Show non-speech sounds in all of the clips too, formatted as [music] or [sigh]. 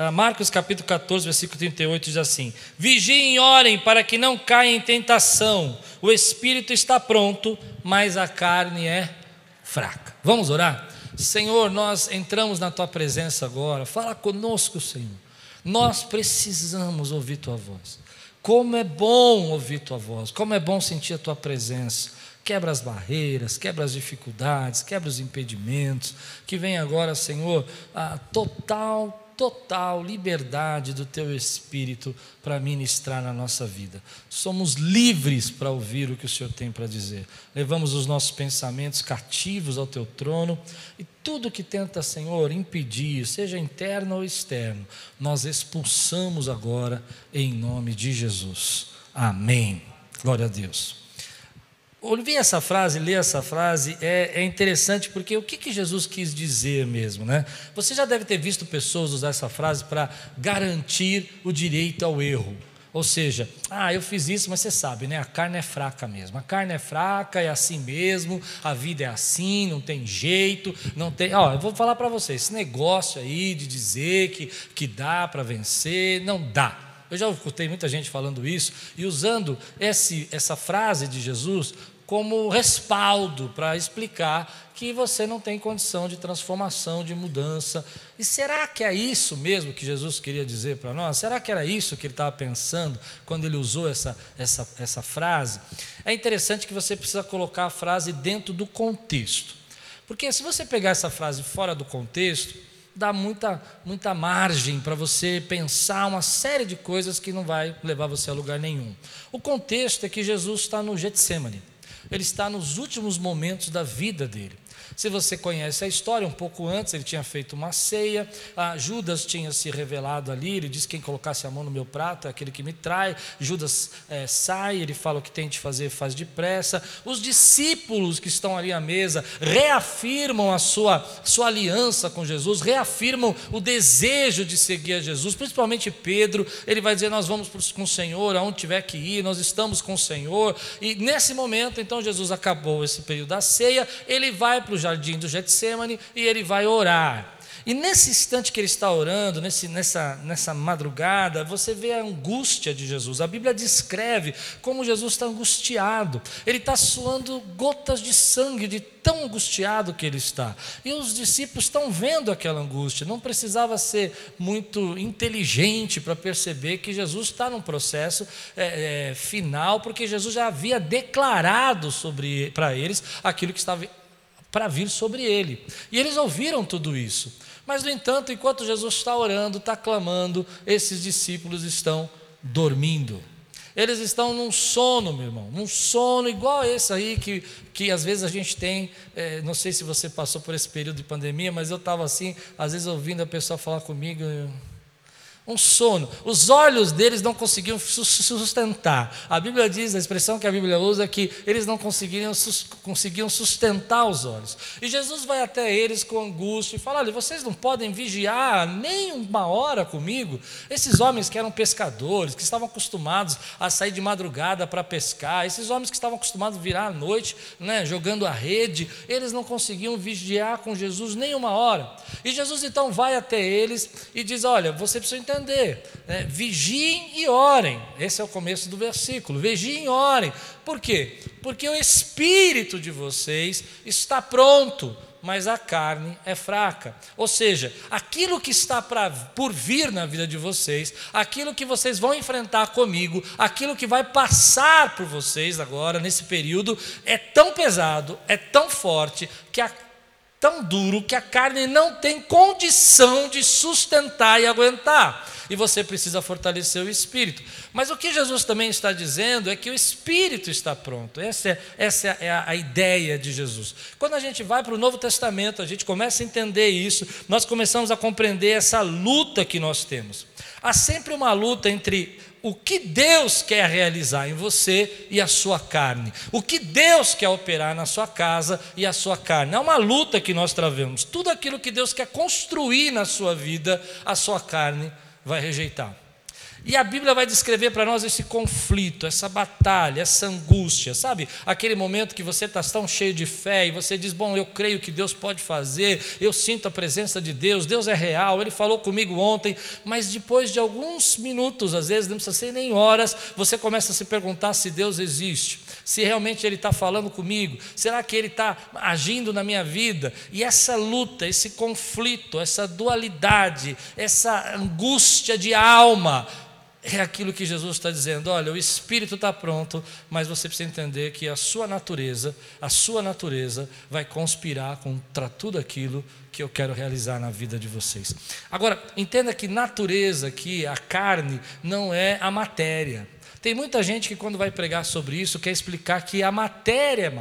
Ah, Marcos capítulo 14, versículo 38 diz assim: Vigiem e orem para que não caia em tentação. O espírito está pronto, mas a carne é fraca. Vamos orar? Senhor, nós entramos na tua presença agora. Fala conosco, Senhor. Nós precisamos ouvir tua voz. Como é bom ouvir tua voz, como é bom sentir a tua presença. Quebra as barreiras, quebra as dificuldades, quebra os impedimentos. Que venha agora, Senhor, a total total liberdade do teu espírito para ministrar na nossa vida. Somos livres para ouvir o que o Senhor tem para dizer. Levamos os nossos pensamentos cativos ao teu trono e tudo que tenta, Senhor, impedir, seja interno ou externo, nós expulsamos agora em nome de Jesus. Amém. Glória a Deus. Ouvir essa frase, ler essa frase é, é, interessante porque o que, que Jesus quis dizer mesmo, né? Você já deve ter visto pessoas usar essa frase para garantir o direito ao erro. Ou seja, ah, eu fiz isso, mas você sabe, né? A carne é fraca mesmo. A carne é fraca, é assim mesmo. A vida é assim, não tem jeito, não tem. Ó, eu vou falar para vocês, esse negócio aí de dizer que, que dá para vencer, não dá. Eu já escutei muita gente falando isso e usando esse, essa frase de Jesus como respaldo para explicar que você não tem condição de transformação, de mudança. E será que é isso mesmo que Jesus queria dizer para nós? Será que era isso que ele estava pensando quando ele usou essa, essa, essa frase? É interessante que você precisa colocar a frase dentro do contexto. Porque se você pegar essa frase fora do contexto, dá muita, muita margem para você pensar uma série de coisas que não vai levar você a lugar nenhum. O contexto é que Jesus está no Getsemane. Ele está nos últimos momentos da vida dele. Se você conhece a história, um pouco antes ele tinha feito uma ceia, Judas tinha se revelado ali, ele disse: Quem colocasse a mão no meu prato é aquele que me trai. Judas é, sai, ele fala o que tem de fazer, faz depressa. Os discípulos que estão ali à mesa reafirmam a sua, sua aliança com Jesus, reafirmam o desejo de seguir a Jesus, principalmente Pedro. Ele vai dizer: Nós vamos com o Senhor, aonde tiver que ir, nós estamos com o Senhor. E nesse momento, então, Jesus acabou esse período da ceia, ele vai para o jardim do Getsemane e ele vai orar. E nesse instante que ele está orando, nesse, nessa, nessa madrugada, você vê a angústia de Jesus. A Bíblia descreve como Jesus está angustiado. Ele está suando gotas de sangue, de tão angustiado que ele está. E os discípulos estão vendo aquela angústia. Não precisava ser muito inteligente para perceber que Jesus está num processo é, é, final, porque Jesus já havia declarado sobre para eles aquilo que estava para vir sobre ele. E eles ouviram tudo isso. Mas, no entanto, enquanto Jesus está orando, está clamando, esses discípulos estão dormindo. Eles estão num sono, meu irmão, num sono igual esse aí que, que às vezes a gente tem. É, não sei se você passou por esse período de pandemia, mas eu estava assim, às vezes ouvindo a pessoa falar comigo. Eu, um sono. Os olhos deles não conseguiam sustentar. A Bíblia diz, a expressão que a Bíblia usa é que eles não conseguiam, conseguiam sustentar os olhos. E Jesus vai até eles com angústia e fala: Olha, vocês não podem vigiar nem uma hora comigo? Esses homens que eram pescadores, que estavam acostumados a sair de madrugada para pescar, esses homens que estavam acostumados a virar à noite, né, jogando a rede, eles não conseguiam vigiar com Jesus nem uma hora. E Jesus então vai até eles e diz: Olha, você precisa entender entender. Né? Vigiem e orem. Esse é o começo do versículo. Vigiem e orem. Por quê? Porque o espírito de vocês está pronto, mas a carne é fraca. Ou seja, aquilo que está pra, por vir na vida de vocês, aquilo que vocês vão enfrentar comigo, aquilo que vai passar por vocês agora, nesse período, é tão pesado, é tão forte, que a tão duro que a carne não tem condição de sustentar e aguentar. E você precisa fortalecer o espírito. Mas o que Jesus também está dizendo é que o espírito está pronto. Essa é, essa é a, a ideia de Jesus. Quando a gente vai para o Novo Testamento, a gente começa a entender isso, nós começamos a compreender essa luta que nós temos. Há sempre uma luta entre o que Deus quer realizar em você e a sua carne, o que Deus quer operar na sua casa e a sua carne. É uma luta que nós travemos. Tudo aquilo que Deus quer construir na sua vida, a sua carne vai rejeitar. E a Bíblia vai descrever para nós esse conflito, essa batalha, essa angústia, sabe? Aquele momento que você está tão cheio de fé e você diz: Bom, eu creio que Deus pode fazer, eu sinto a presença de Deus, Deus é real, Ele falou comigo ontem, mas depois de alguns minutos, às vezes não precisa ser nem horas, você começa a se perguntar se Deus existe, se realmente Ele está falando comigo, será que Ele está agindo na minha vida? E essa luta, esse conflito, essa dualidade, essa angústia de alma, é aquilo que Jesus está dizendo: olha, o espírito está pronto, mas você precisa entender que a sua natureza, a sua natureza vai conspirar contra tudo aquilo que eu quero realizar na vida de vocês. Agora, entenda que natureza aqui, a carne, não é a matéria. Tem muita gente que, quando vai pregar sobre isso, quer explicar que a matéria,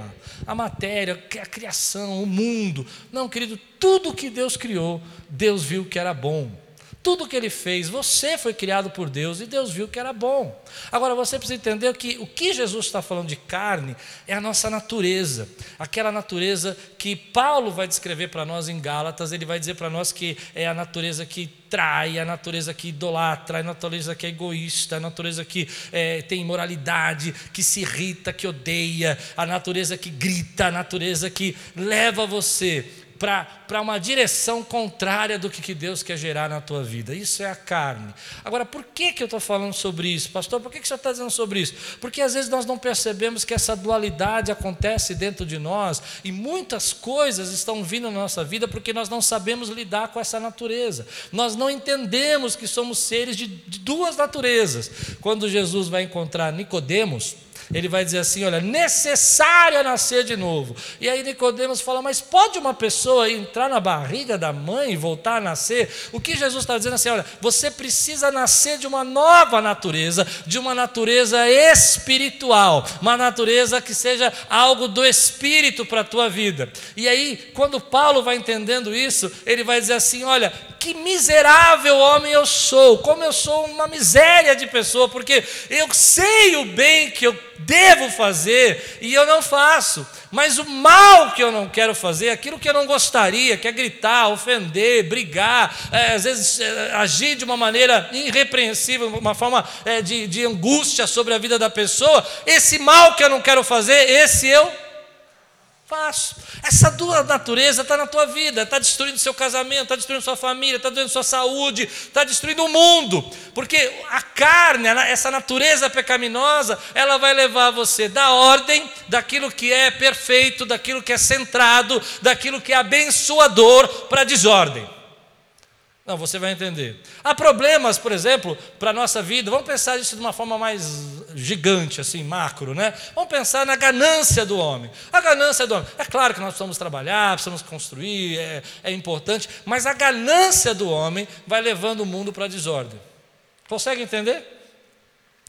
a matéria, a criação, o mundo. Não, querido, tudo que Deus criou, Deus viu que era bom tudo que ele fez, você foi criado por Deus e Deus viu que era bom. Agora você precisa entender que o que Jesus está falando de carne é a nossa natureza, aquela natureza que Paulo vai descrever para nós em Gálatas, ele vai dizer para nós que é a natureza que trai, a natureza que idolatra, a natureza que é egoísta, a natureza que é, tem imoralidade, que se irrita, que odeia, a natureza que grita, a natureza que leva você para uma direção contrária do que, que Deus quer gerar na tua vida. Isso é a carne. Agora, por que, que eu estou falando sobre isso, pastor? Por que, que o senhor está dizendo sobre isso? Porque às vezes nós não percebemos que essa dualidade acontece dentro de nós e muitas coisas estão vindo na nossa vida porque nós não sabemos lidar com essa natureza. Nós não entendemos que somos seres de, de duas naturezas. Quando Jesus vai encontrar Nicodemos, ele vai dizer assim: olha, necessário é nascer de novo. E aí Nicodemos fala: mas pode uma pessoa entrar na barriga da mãe e voltar a nascer? O que Jesus está dizendo assim: olha, você precisa nascer de uma nova natureza, de uma natureza espiritual, uma natureza que seja algo do espírito para a tua vida. E aí, quando Paulo vai entendendo isso, ele vai dizer assim: olha, que miserável homem eu sou, como eu sou uma miséria de pessoa, porque eu sei o bem que eu devo fazer e eu não faço, mas o mal que eu não quero fazer, aquilo que eu não gostaria, que é gritar, ofender, brigar, é, às vezes é, agir de uma maneira irrepreensível, uma forma é, de, de angústia sobre a vida da pessoa, esse mal que eu não quero fazer, esse eu Faço. Essa tua natureza está na tua vida, está destruindo seu casamento, está destruindo sua família, está destruindo sua saúde, está destruindo o mundo, porque a carne, essa natureza pecaminosa, ela vai levar você da ordem, daquilo que é perfeito, daquilo que é centrado, daquilo que é abençoador, para a desordem. Não, você vai entender. Há problemas, por exemplo, para a nossa vida. Vamos pensar isso de uma forma mais gigante, assim, macro, né? Vamos pensar na ganância do homem. A ganância do homem. É claro que nós precisamos trabalhar, precisamos construir, é, é importante, mas a ganância do homem vai levando o mundo para a desordem. Consegue entender?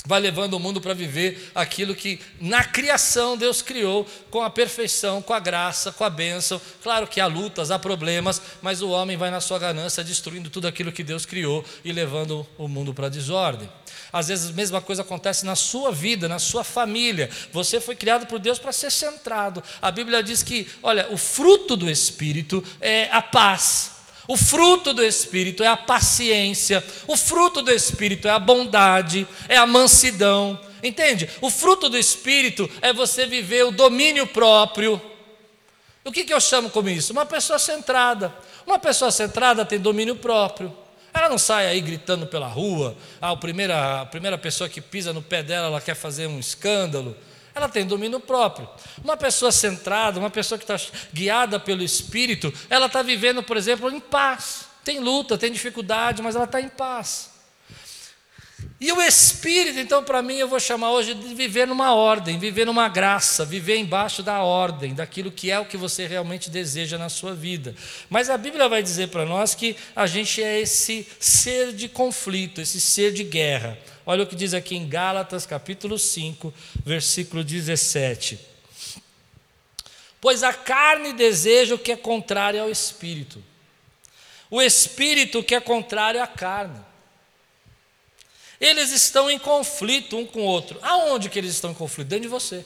Vai levando o mundo para viver aquilo que na criação Deus criou com a perfeição, com a graça, com a bênção. Claro que há lutas, há problemas, mas o homem vai na sua ganância destruindo tudo aquilo que Deus criou e levando o mundo para a desordem. Às vezes a mesma coisa acontece na sua vida, na sua família. Você foi criado por Deus para ser centrado. A Bíblia diz que, olha, o fruto do Espírito é a paz, o fruto do Espírito é a paciência, o fruto do Espírito é a bondade, é a mansidão. Entende? O fruto do Espírito é você viver o domínio próprio. O que, que eu chamo como isso? Uma pessoa centrada. Uma pessoa centrada tem domínio próprio. Ela não sai aí gritando pela rua. Ah, a primeira, a primeira pessoa que pisa no pé dela, ela quer fazer um escândalo ela tem domínio próprio. Uma pessoa centrada, uma pessoa que está guiada pelo Espírito, ela está vivendo, por exemplo, em paz. Tem luta, tem dificuldade, mas ela está em paz. E o Espírito, então, para mim, eu vou chamar hoje de viver numa ordem, viver numa graça, viver embaixo da ordem, daquilo que é o que você realmente deseja na sua vida. Mas a Bíblia vai dizer para nós que a gente é esse ser de conflito, esse ser de guerra. Olha o que diz aqui em Gálatas, capítulo 5, versículo 17. Pois a carne deseja o que é contrário ao espírito, o espírito que é contrário à carne. Eles estão em conflito um com o outro. Aonde que eles estão em conflito? Dentro de você.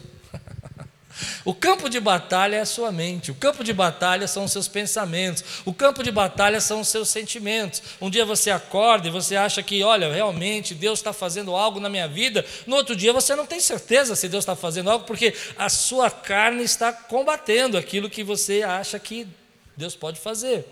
O campo de batalha é a sua mente, o campo de batalha são os seus pensamentos, o campo de batalha são os seus sentimentos. Um dia você acorda e você acha que, olha, realmente Deus está fazendo algo na minha vida, no outro dia você não tem certeza se Deus está fazendo algo, porque a sua carne está combatendo aquilo que você acha que Deus pode fazer.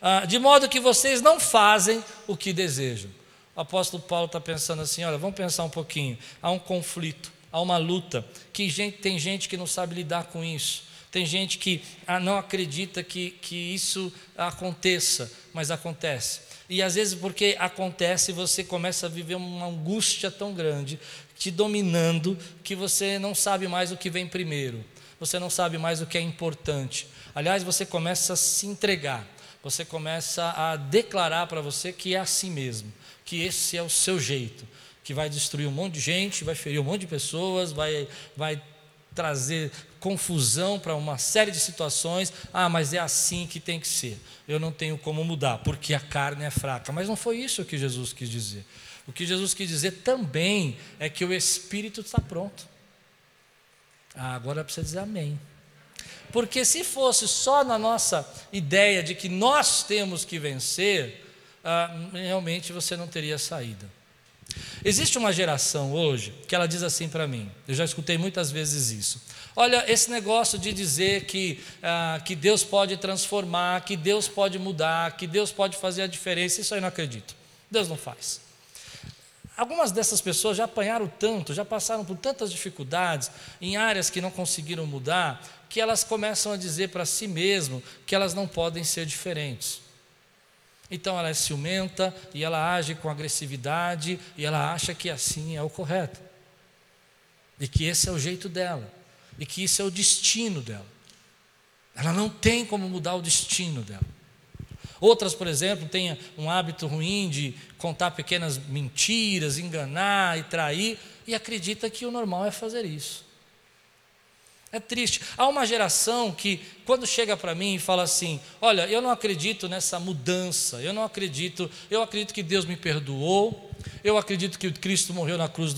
Ah, de modo que vocês não fazem o que desejam. O apóstolo Paulo está pensando assim: olha, vamos pensar um pouquinho. Há um conflito há uma luta, que gente, tem gente que não sabe lidar com isso, tem gente que ah, não acredita que, que isso aconteça, mas acontece. E às vezes, porque acontece, você começa a viver uma angústia tão grande, te dominando, que você não sabe mais o que vem primeiro, você não sabe mais o que é importante. Aliás, você começa a se entregar, você começa a declarar para você que é assim mesmo, que esse é o seu jeito que vai destruir um monte de gente, vai ferir um monte de pessoas, vai, vai trazer confusão para uma série de situações. Ah, mas é assim que tem que ser. Eu não tenho como mudar, porque a carne é fraca. Mas não foi isso que Jesus quis dizer. O que Jesus quis dizer também é que o espírito está pronto. Ah, agora precisa dizer amém. Porque se fosse só na nossa ideia de que nós temos que vencer, ah, realmente você não teria saída. Existe uma geração hoje que ela diz assim para mim, eu já escutei muitas vezes isso. Olha, esse negócio de dizer que, ah, que Deus pode transformar, que Deus pode mudar, que Deus pode fazer a diferença, isso aí não acredito. Deus não faz. Algumas dessas pessoas já apanharam tanto, já passaram por tantas dificuldades em áreas que não conseguiram mudar, que elas começam a dizer para si mesmo que elas não podem ser diferentes. Então ela é ciumenta e ela age com agressividade e ela acha que assim é o correto. E que esse é o jeito dela. E que isso é o destino dela. Ela não tem como mudar o destino dela. Outras, por exemplo, têm um hábito ruim de contar pequenas mentiras, enganar e trair, e acredita que o normal é fazer isso. É triste. Há uma geração que, quando chega para mim e fala assim: Olha, eu não acredito nessa mudança, eu não acredito, eu acredito que Deus me perdoou, eu acredito que Cristo morreu na cruz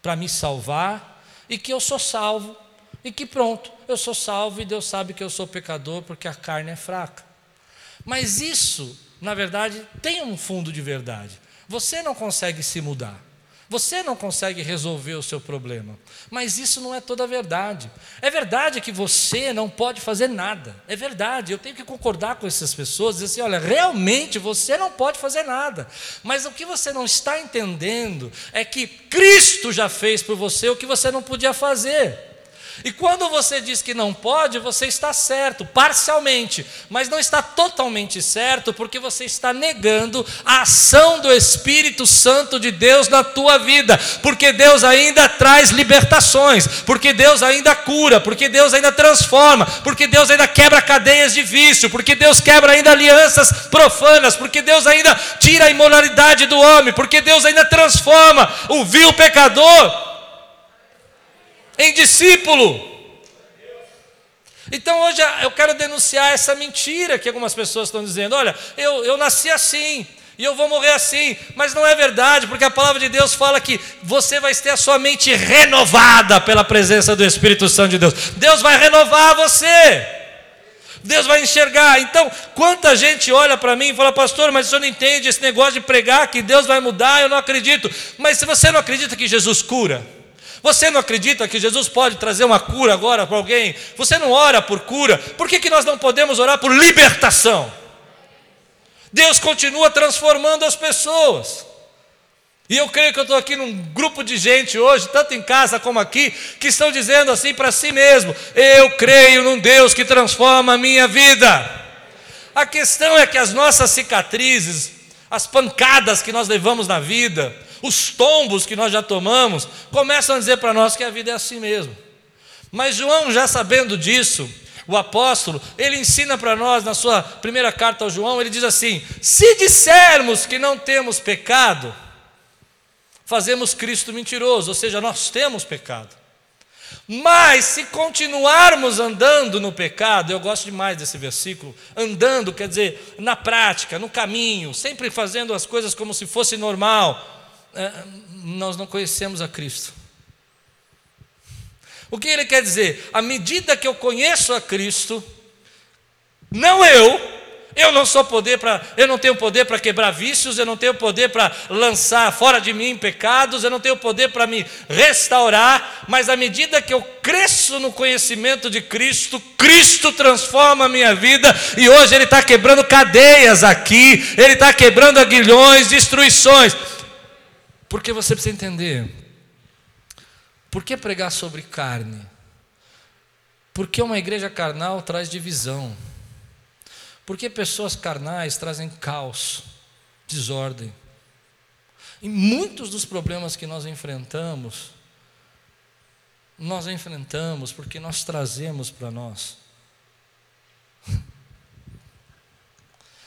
para me salvar, e que eu sou salvo, e que pronto, eu sou salvo e Deus sabe que eu sou pecador porque a carne é fraca. Mas isso, na verdade, tem um fundo de verdade. Você não consegue se mudar. Você não consegue resolver o seu problema, mas isso não é toda a verdade. É verdade que você não pode fazer nada, é verdade. Eu tenho que concordar com essas pessoas, dizer assim: olha, realmente você não pode fazer nada, mas o que você não está entendendo é que Cristo já fez por você o que você não podia fazer. E quando você diz que não pode, você está certo, parcialmente, mas não está totalmente certo, porque você está negando a ação do Espírito Santo de Deus na tua vida, porque Deus ainda traz libertações, porque Deus ainda cura, porque Deus ainda transforma, porque Deus ainda quebra cadeias de vício, porque Deus quebra ainda alianças profanas, porque Deus ainda tira a imoralidade do homem, porque Deus ainda transforma o vil pecador em discípulo. Então hoje eu quero denunciar essa mentira que algumas pessoas estão dizendo: olha, eu, eu nasci assim, e eu vou morrer assim, mas não é verdade, porque a palavra de Deus fala que você vai ter a sua mente renovada pela presença do Espírito Santo de Deus. Deus vai renovar você. Deus vai enxergar. Então, quanta gente olha para mim e fala, pastor, mas o senhor não entende esse negócio de pregar que Deus vai mudar, eu não acredito. Mas se você não acredita que Jesus cura, você não acredita que Jesus pode trazer uma cura agora para alguém? Você não ora por cura? Por que, que nós não podemos orar por libertação? Deus continua transformando as pessoas. E eu creio que eu estou aqui num grupo de gente hoje, tanto em casa como aqui, que estão dizendo assim para si mesmo: Eu creio num Deus que transforma a minha vida. A questão é que as nossas cicatrizes, as pancadas que nós levamos na vida, os tombos que nós já tomamos, começam a dizer para nós que a vida é assim mesmo. Mas João, já sabendo disso, o apóstolo, ele ensina para nós na sua primeira carta ao João, ele diz assim: se dissermos que não temos pecado, fazemos Cristo mentiroso, ou seja, nós temos pecado. Mas se continuarmos andando no pecado, eu gosto demais desse versículo, andando quer dizer na prática, no caminho, sempre fazendo as coisas como se fosse normal, nós não conhecemos a Cristo. O que ele quer dizer? À medida que eu conheço a Cristo, não eu, eu não sou poder para, eu não tenho poder para quebrar vícios, eu não tenho poder para lançar fora de mim pecados, eu não tenho poder para me restaurar, mas à medida que eu cresço no conhecimento de Cristo, Cristo transforma a minha vida e hoje Ele está quebrando cadeias aqui, Ele está quebrando aguilhões, destruições. Porque você precisa entender, por que pregar sobre carne? Porque uma igreja carnal traz divisão. Porque pessoas carnais trazem caos, desordem. E muitos dos problemas que nós enfrentamos, nós enfrentamos porque nós trazemos para nós. [laughs]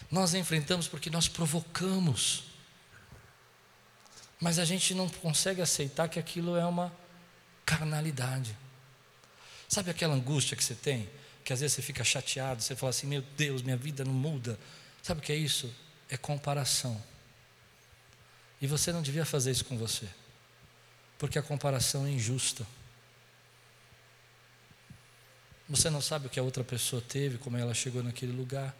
Nós enfrentamos porque nós provocamos. Mas a gente não consegue aceitar que aquilo é uma carnalidade. Sabe aquela angústia que você tem? que às vezes você fica chateado, você fala assim: meu Deus, minha vida não muda. Sabe o que é isso? É comparação. E você não devia fazer isso com você, porque a comparação é injusta. Você não sabe o que a outra pessoa teve, como ela chegou naquele lugar.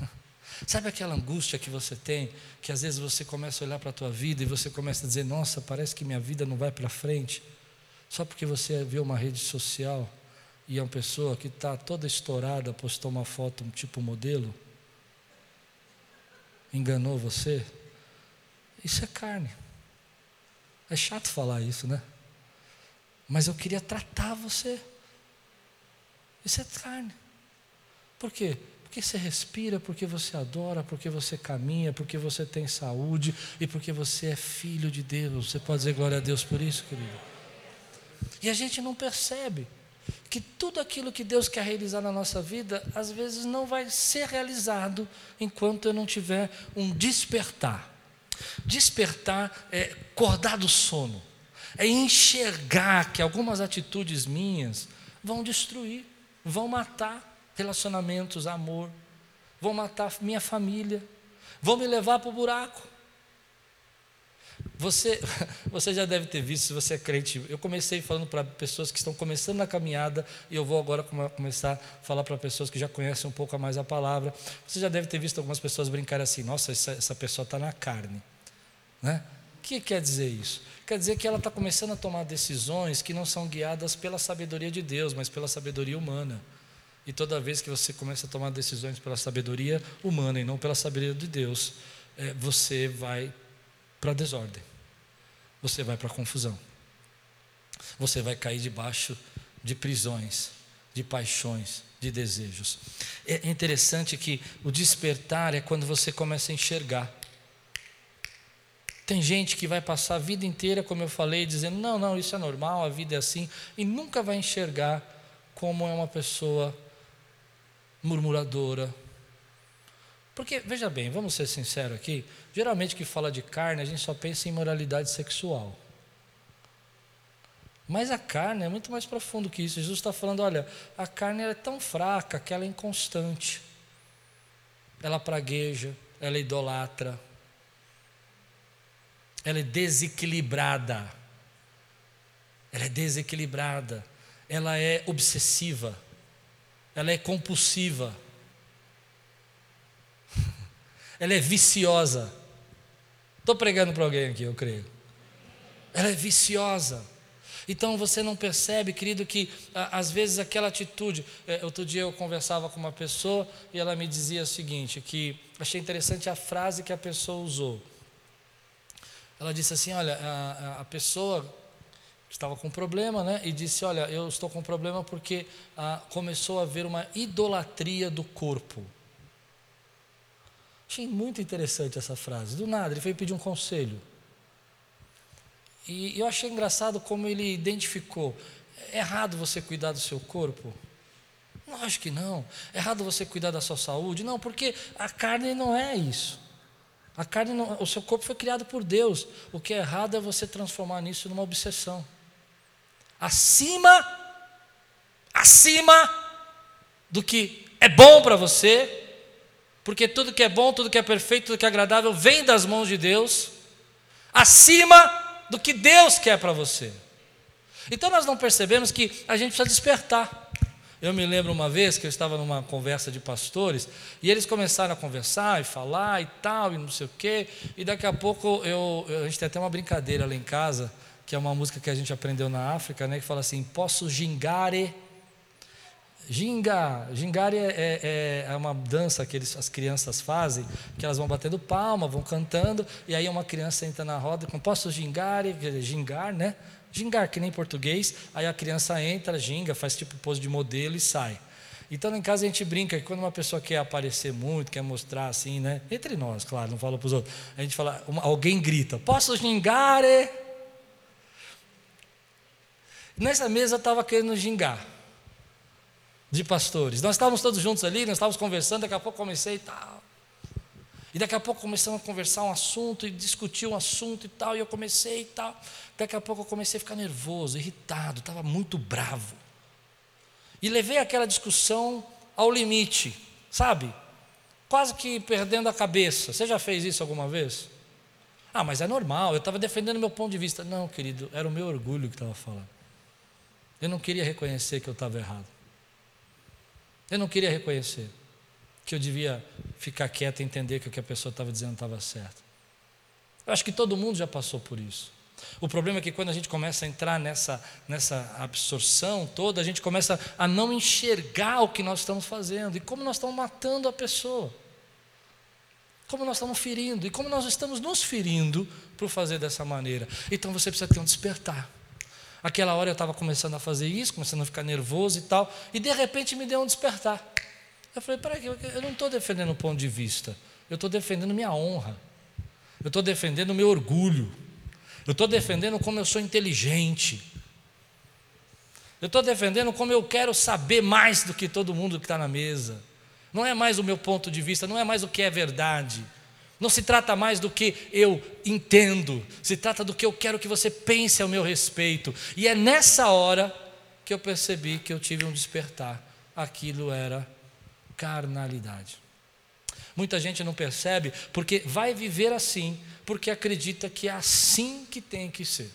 [laughs] Sabe aquela angústia que você tem, que às vezes você começa a olhar para a tua vida e você começa a dizer: Nossa, parece que minha vida não vai para frente, só porque você viu uma rede social e é uma pessoa que está toda estourada, postou uma foto um tipo modelo, enganou você, isso é carne. É chato falar isso, né? Mas eu queria tratar você. Isso é carne. Por quê? Porque você respira, porque você adora, porque você caminha, porque você tem saúde e porque você é filho de Deus. Você pode dizer glória a Deus por isso, querido? E a gente não percebe que tudo aquilo que Deus quer realizar na nossa vida, às vezes não vai ser realizado enquanto eu não tiver um despertar. Despertar é acordar do sono, é enxergar que algumas atitudes minhas vão destruir, vão matar relacionamentos, amor, vão matar minha família, vão me levar para o buraco. Você, [laughs] você já deve ter visto, se você é crente, eu comecei falando para pessoas que estão começando na caminhada, e eu vou agora começar a falar para pessoas que já conhecem um pouco mais a palavra. Você já deve ter visto algumas pessoas brincarem assim: nossa, essa, essa pessoa está na carne. Né? O que quer dizer isso? Quer dizer que ela está começando a tomar decisões que não são guiadas pela sabedoria de Deus, mas pela sabedoria humana. E toda vez que você começa a tomar decisões pela sabedoria humana e não pela sabedoria de Deus, é, você vai para a desordem, você vai para a confusão, você vai cair debaixo de prisões, de paixões, de desejos. É interessante que o despertar é quando você começa a enxergar. Tem gente que vai passar a vida inteira, como eu falei, dizendo: não, não, isso é normal, a vida é assim, e nunca vai enxergar como é uma pessoa murmuradora, porque, veja bem, vamos ser sinceros aqui, geralmente que fala de carne, a gente só pensa em moralidade sexual. Mas a carne é muito mais profundo que isso. Jesus está falando: olha, a carne é tão fraca que ela é inconstante, ela pragueja, ela é idolatra, ela é desequilibrada, ela é desequilibrada, ela é obsessiva, ela é compulsiva [laughs] ela é viciosa. Estou pregando para alguém aqui, eu creio. Ela é viciosa. Então você não percebe, querido, que às vezes aquela atitude. É, outro dia eu conversava com uma pessoa e ela me dizia o seguinte: que achei interessante a frase que a pessoa usou. Ela disse assim: Olha, a, a pessoa estava com problema, né? E disse: Olha, eu estou com problema porque ah, começou a haver uma idolatria do corpo. Achei muito interessante essa frase. Do nada, ele veio pedir um conselho. E eu achei engraçado como ele identificou. É errado você cuidar do seu corpo? Lógico que não. É errado você cuidar da sua saúde? Não, porque a carne não é isso. A carne não, o seu corpo foi criado por Deus. O que é errado é você transformar nisso numa obsessão. Acima acima do que é bom para você, porque tudo que é bom, tudo que é perfeito, tudo que é agradável vem das mãos de Deus, acima do que Deus quer para você. Então nós não percebemos que a gente precisa despertar. Eu me lembro uma vez que eu estava numa conversa de pastores e eles começaram a conversar e falar e tal, e não sei o quê, e daqui a pouco eu, a gente tem até uma brincadeira lá em casa, que é uma música que a gente aprendeu na África, né, que fala assim: Posso gingare. Ginga, gingare é, é, é, uma dança que eles, as crianças fazem, que elas vão batendo palma, vão cantando, e aí uma criança entra na roda com posso gingare, gingar, né? Gingar, que nem português, aí a criança entra, ginga, faz tipo pose de modelo e sai. Então, em casa a gente brinca que quando uma pessoa quer aparecer muito, quer mostrar assim, né? Entre nós, claro, não fala para os outros. A gente fala, uma, alguém grita, posso gingar? Nessa mesa eu estava querendo gingar, de pastores. Nós estávamos todos juntos ali, nós estávamos conversando, daqui a pouco comecei e tal. E daqui a pouco começamos a conversar um assunto e discutir um assunto e tal, e eu comecei e tal. Daqui a pouco eu comecei a ficar nervoso, irritado, estava muito bravo. E levei aquela discussão ao limite, sabe? Quase que perdendo a cabeça. Você já fez isso alguma vez? Ah, mas é normal, eu estava defendendo meu ponto de vista. Não, querido, era o meu orgulho que estava falando. Eu não queria reconhecer que eu estava errado. Eu não queria reconhecer que eu devia ficar quieto e entender que o que a pessoa estava dizendo estava certo. Eu acho que todo mundo já passou por isso. O problema é que quando a gente começa a entrar nessa, nessa absorção toda, a gente começa a não enxergar o que nós estamos fazendo e como nós estamos matando a pessoa, como nós estamos ferindo e como nós estamos nos ferindo por fazer dessa maneira. Então você precisa ter um despertar. Aquela hora eu estava começando a fazer isso, começando a ficar nervoso e tal, e de repente me deu um despertar. Eu falei: peraí, eu não estou defendendo o ponto de vista, eu estou defendendo minha honra, eu estou defendendo o meu orgulho, eu estou defendendo como eu sou inteligente, eu estou defendendo como eu quero saber mais do que todo mundo que está na mesa. Não é mais o meu ponto de vista, não é mais o que é verdade. Não se trata mais do que eu entendo, se trata do que eu quero que você pense ao meu respeito. E é nessa hora que eu percebi que eu tive um despertar. Aquilo era carnalidade. Muita gente não percebe porque vai viver assim, porque acredita que é assim que tem que ser.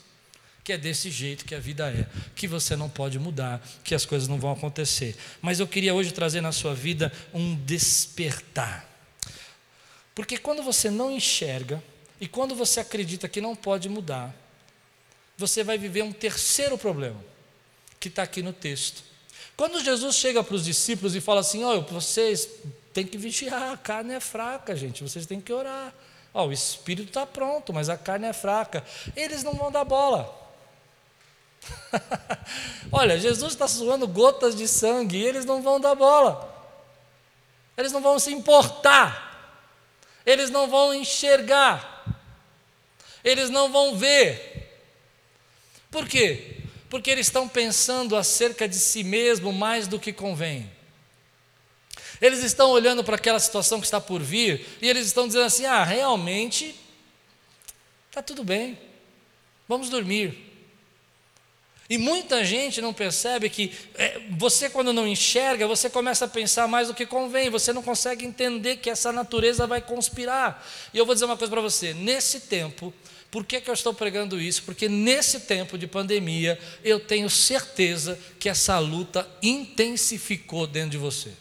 Que é desse jeito que a vida é, que você não pode mudar, que as coisas não vão acontecer. Mas eu queria hoje trazer na sua vida um despertar. Porque quando você não enxerga e quando você acredita que não pode mudar, você vai viver um terceiro problema, que está aqui no texto. Quando Jesus chega para os discípulos e fala assim: Olha, vocês têm que vigiar, a carne é fraca, gente, vocês têm que orar. Oh, o espírito está pronto, mas a carne é fraca. Eles não vão dar bola. [laughs] Olha, Jesus está suando gotas de sangue e eles não vão dar bola. Eles não vão se importar. Eles não vão enxergar. Eles não vão ver. Por quê? porque eles estão pensando acerca de si mesmo mais do que convém. Eles estão olhando para aquela situação que está por vir e eles estão dizendo assim: ah, realmente está tudo bem, vamos dormir. E muita gente não percebe que é, você, quando não enxerga, você começa a pensar mais do que convém, você não consegue entender que essa natureza vai conspirar. E eu vou dizer uma coisa para você: nesse tempo, por que, que eu estou pregando isso? Porque nesse tempo de pandemia, eu tenho certeza que essa luta intensificou dentro de você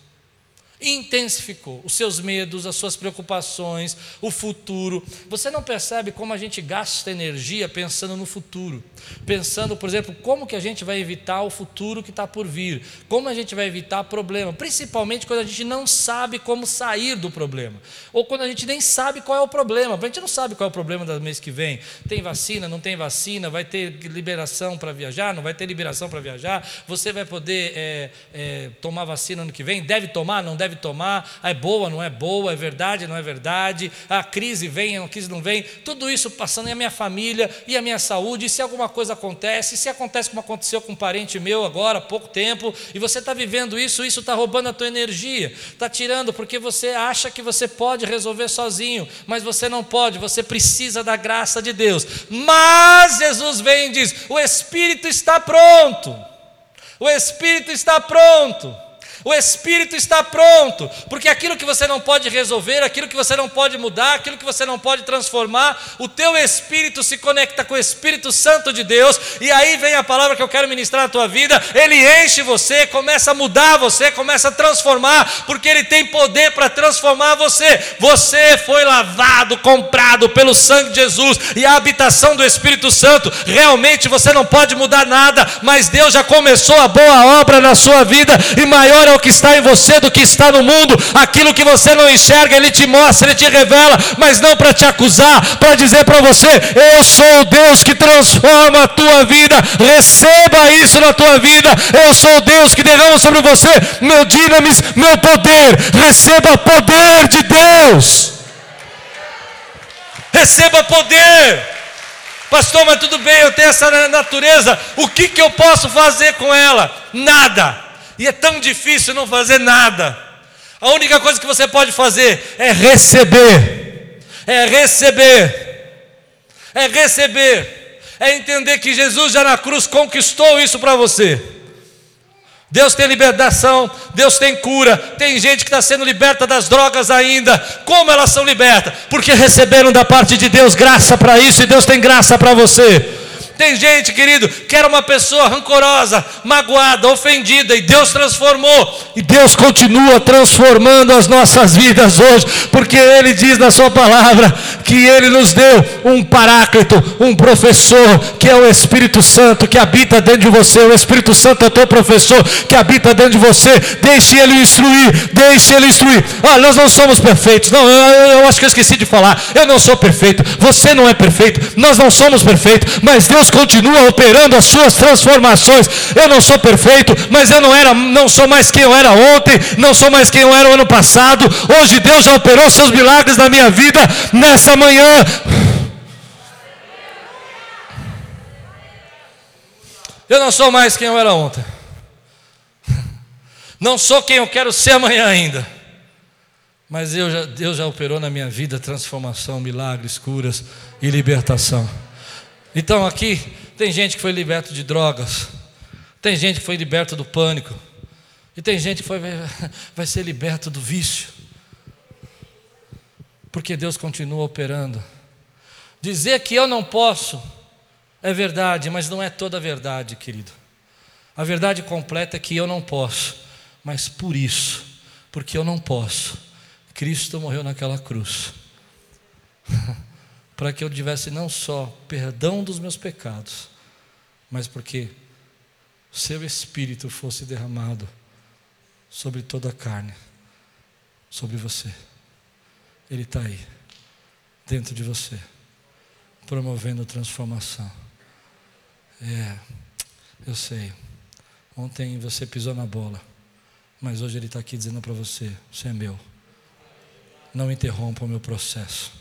intensificou os seus medos, as suas preocupações, o futuro. Você não percebe como a gente gasta energia pensando no futuro, pensando, por exemplo, como que a gente vai evitar o futuro que está por vir, como a gente vai evitar problema, principalmente quando a gente não sabe como sair do problema, ou quando a gente nem sabe qual é o problema. A gente não sabe qual é o problema do mês que vem. Tem vacina, não tem vacina, vai ter liberação para viajar, não vai ter liberação para viajar. Você vai poder é, é, tomar vacina ano que vem? Deve tomar, não deve deve tomar, é boa, não é boa, é verdade, não é verdade, a crise vem, a crise não vem, tudo isso passando em a minha família e a minha saúde, e se alguma coisa acontece, se acontece como aconteceu com um parente meu agora, há pouco tempo, e você está vivendo isso, isso está roubando a tua energia, está tirando, porque você acha que você pode resolver sozinho, mas você não pode, você precisa da graça de Deus. Mas Jesus vem e diz: o Espírito está pronto, o Espírito está pronto. O espírito está pronto, porque aquilo que você não pode resolver, aquilo que você não pode mudar, aquilo que você não pode transformar, o teu espírito se conecta com o Espírito Santo de Deus, e aí vem a palavra que eu quero ministrar na tua vida, ele enche você, começa a mudar você, começa a transformar, porque ele tem poder para transformar você. Você foi lavado, comprado pelo sangue de Jesus e a habitação do Espírito Santo. Realmente você não pode mudar nada, mas Deus já começou a boa obra na sua vida e maior é o que está em você do que está no mundo. Aquilo que você não enxerga, Ele te mostra, Ele te revela, mas não para te acusar, para dizer para você: Eu sou o Deus que transforma a tua vida. Receba isso na tua vida. Eu sou o Deus que derrama sobre você meu dinamis, meu poder. Receba poder de Deus. Receba poder. Pastor, mas tudo bem, eu tenho essa natureza. O que, que eu posso fazer com ela? Nada. E é tão difícil não fazer nada. A única coisa que você pode fazer é receber. É receber. É receber. É entender que Jesus já na cruz conquistou isso para você. Deus tem libertação, Deus tem cura. Tem gente que está sendo liberta das drogas ainda. Como elas são libertas? Porque receberam da parte de Deus graça para isso e Deus tem graça para você. Tem gente, querido, que era uma pessoa rancorosa, magoada, ofendida, e Deus transformou. E Deus continua transformando as nossas vidas hoje, porque Ele diz na Sua palavra que Ele nos deu um paráclito, um professor, que é o Espírito Santo que habita dentro de você. O Espírito Santo é teu professor que habita dentro de você. Deixe Ele instruir, deixe Ele instruir. Olha, nós não somos perfeitos. Não, eu, eu acho que eu esqueci de falar. Eu não sou perfeito. Você não é perfeito. Nós não somos perfeitos. Mas Deus Deus continua operando as suas transformações. Eu não sou perfeito, mas eu não era, não sou mais quem eu era ontem, não sou mais quem eu era o ano passado. Hoje Deus já operou seus milagres na minha vida nessa manhã. Eu não sou mais quem eu era ontem. Não sou quem eu quero ser amanhã ainda. Mas já, Deus já operou na minha vida transformação, milagres, curas e libertação. Então aqui tem gente que foi liberto de drogas, tem gente que foi liberto do pânico, e tem gente que foi, vai ser liberto do vício, porque Deus continua operando. Dizer que eu não posso é verdade, mas não é toda a verdade, querido. A verdade completa é que eu não posso, mas por isso, porque eu não posso, Cristo morreu naquela cruz. [laughs] para que eu tivesse não só perdão dos meus pecados, mas porque seu espírito fosse derramado sobre toda a carne, sobre você. Ele está aí, dentro de você, promovendo transformação. É, eu sei. Ontem você pisou na bola, mas hoje Ele está aqui dizendo para você: Você é meu. Não interrompa o meu processo.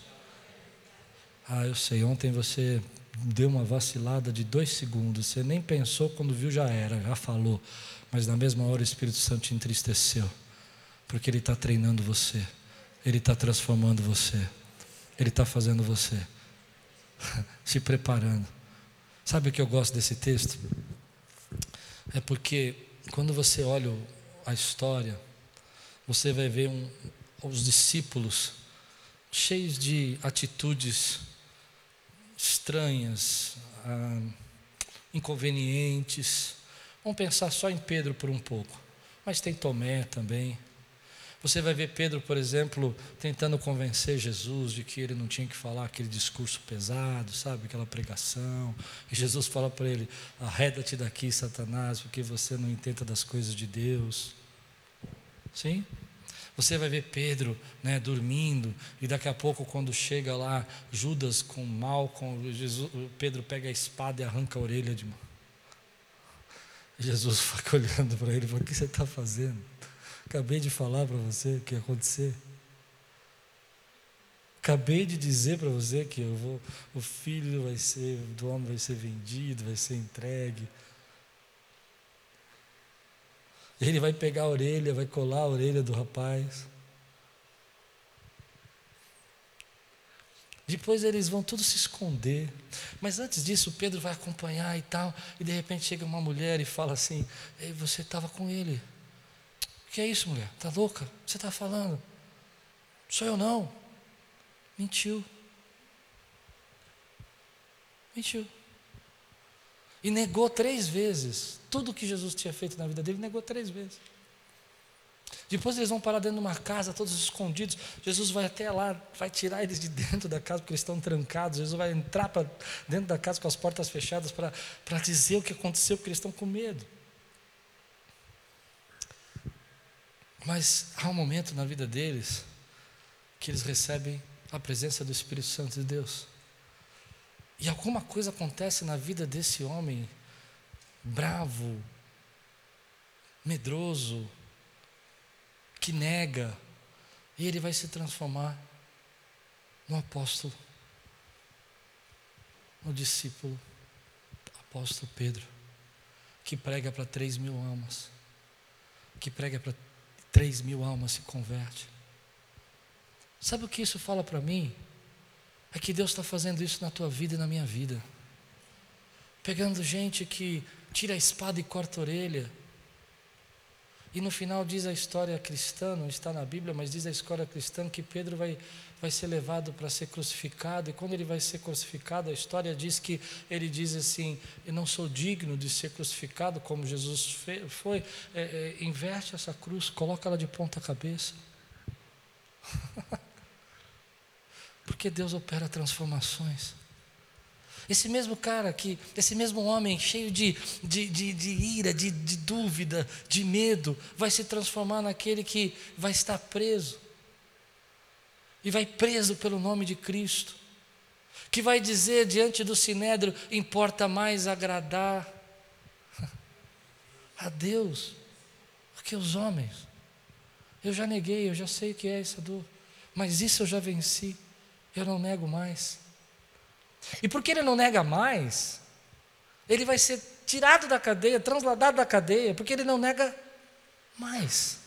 Ah, eu sei, ontem você deu uma vacilada de dois segundos, você nem pensou, quando viu já era, já falou, mas na mesma hora o Espírito Santo te entristeceu, porque Ele está treinando você, Ele está transformando você, Ele está fazendo você, [laughs] se preparando. Sabe o que eu gosto desse texto? É porque quando você olha a história, você vai ver um, os discípulos cheios de atitudes estranhas, ah, inconvenientes. Vamos pensar só em Pedro por um pouco, mas tem Tomé também. Você vai ver Pedro, por exemplo, tentando convencer Jesus de que ele não tinha que falar aquele discurso pesado, sabe, aquela pregação. E Jesus fala para ele: arreda-te daqui, Satanás, porque você não entenda das coisas de Deus. Sim? Você vai ver Pedro né, dormindo, e daqui a pouco, quando chega lá, Judas com mal, com Jesus, Pedro pega a espada e arranca a orelha de. Jesus [laughs] fica olhando para ele e fala: O que você está fazendo? Acabei de falar para você o que ia acontecer. Acabei de dizer para você que eu vou, o filho vai ser, do homem vai ser vendido, vai ser entregue. Ele vai pegar a orelha, vai colar a orelha do rapaz. Depois eles vão todos se esconder. Mas antes disso, Pedro vai acompanhar e tal. E de repente chega uma mulher e fala assim: Ei, você estava com ele. que é isso, mulher? Está louca? O que você está falando? Sou eu não. Mentiu. Mentiu. E negou três vezes. Tudo que Jesus tinha feito na vida dele, negou três vezes. Depois eles vão parar dentro de uma casa, todos escondidos. Jesus vai até lá, vai tirar eles de dentro da casa, porque eles estão trancados. Jesus vai entrar para dentro da casa com as portas fechadas para dizer o que aconteceu, porque eles estão com medo. Mas há um momento na vida deles que eles recebem a presença do Espírito Santo de Deus. E alguma coisa acontece na vida desse homem bravo, medroso, que nega, e ele vai se transformar no apóstolo, no discípulo, apóstolo Pedro, que prega para três mil almas, que prega para três mil almas se converte. Sabe o que isso fala para mim? É que Deus está fazendo isso na tua vida e na minha vida. Pegando gente que tira a espada e corta a orelha. E no final diz a história cristã, não está na Bíblia, mas diz a história cristã que Pedro vai, vai ser levado para ser crucificado. E quando ele vai ser crucificado, a história diz que ele diz assim: Eu não sou digno de ser crucificado como Jesus foi. É, é, inverte essa cruz, coloca ela de ponta cabeça. [laughs] Porque Deus opera transformações. Esse mesmo cara que, esse mesmo homem cheio de, de, de, de ira, de, de dúvida, de medo, vai se transformar naquele que vai estar preso. E vai preso pelo nome de Cristo. Que vai dizer diante do sinédrio: importa mais agradar [laughs] a Deus do que os homens. Eu já neguei, eu já sei o que é essa dor, mas isso eu já venci, eu não nego mais. E porque ele não nega mais, ele vai ser tirado da cadeia, transladado da cadeia, porque ele não nega mais.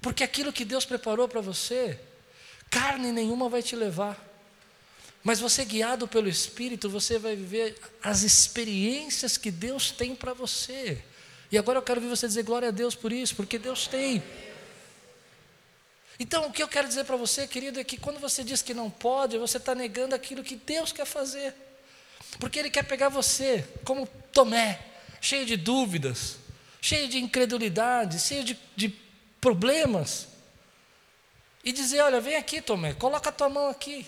Porque aquilo que Deus preparou para você, carne nenhuma vai te levar. Mas você, guiado pelo Espírito, você vai viver as experiências que Deus tem para você. E agora eu quero ver você dizer glória a Deus por isso, porque Deus tem. Então, o que eu quero dizer para você, querido, é que quando você diz que não pode, você está negando aquilo que Deus quer fazer. Porque Ele quer pegar você, como Tomé, cheio de dúvidas, cheio de incredulidade, cheio de, de problemas, e dizer: Olha, vem aqui, Tomé, coloca a tua mão aqui.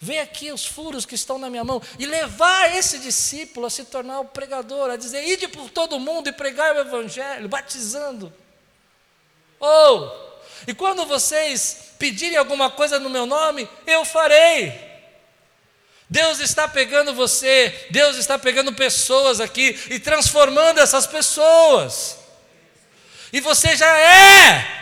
Vê aqui os furos que estão na minha mão e levar esse discípulo a se tornar o pregador, a dizer: ide por todo mundo e pregar o evangelho, batizando. Ou oh, e quando vocês pedirem alguma coisa no meu nome, eu farei. Deus está pegando você, Deus está pegando pessoas aqui e transformando essas pessoas. E você já é.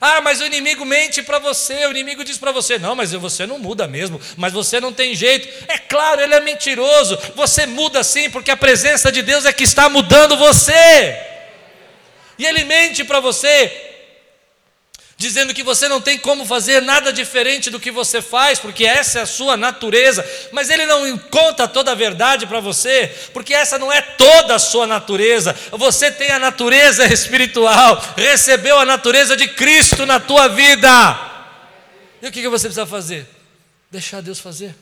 Ah, mas o inimigo mente para você, o inimigo diz para você: não, mas você não muda mesmo, mas você não tem jeito. É claro, ele é mentiroso. Você muda sim, porque a presença de Deus é que está mudando você. E ele mente para você, dizendo que você não tem como fazer nada diferente do que você faz, porque essa é a sua natureza, mas ele não conta toda a verdade para você, porque essa não é toda a sua natureza. Você tem a natureza espiritual, recebeu a natureza de Cristo na tua vida. E o que você precisa fazer? Deixar Deus fazer.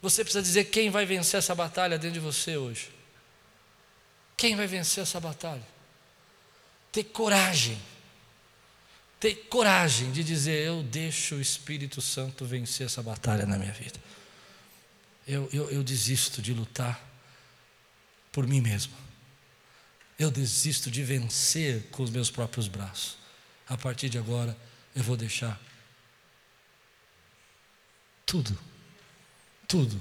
Você precisa dizer quem vai vencer essa batalha dentro de você hoje. Quem vai vencer essa batalha? Ter coragem ter coragem de dizer: Eu deixo o Espírito Santo vencer essa batalha na minha vida. Eu, eu, eu desisto de lutar por mim mesmo. Eu desisto de vencer com os meus próprios braços. A partir de agora, eu vou deixar tudo, tudo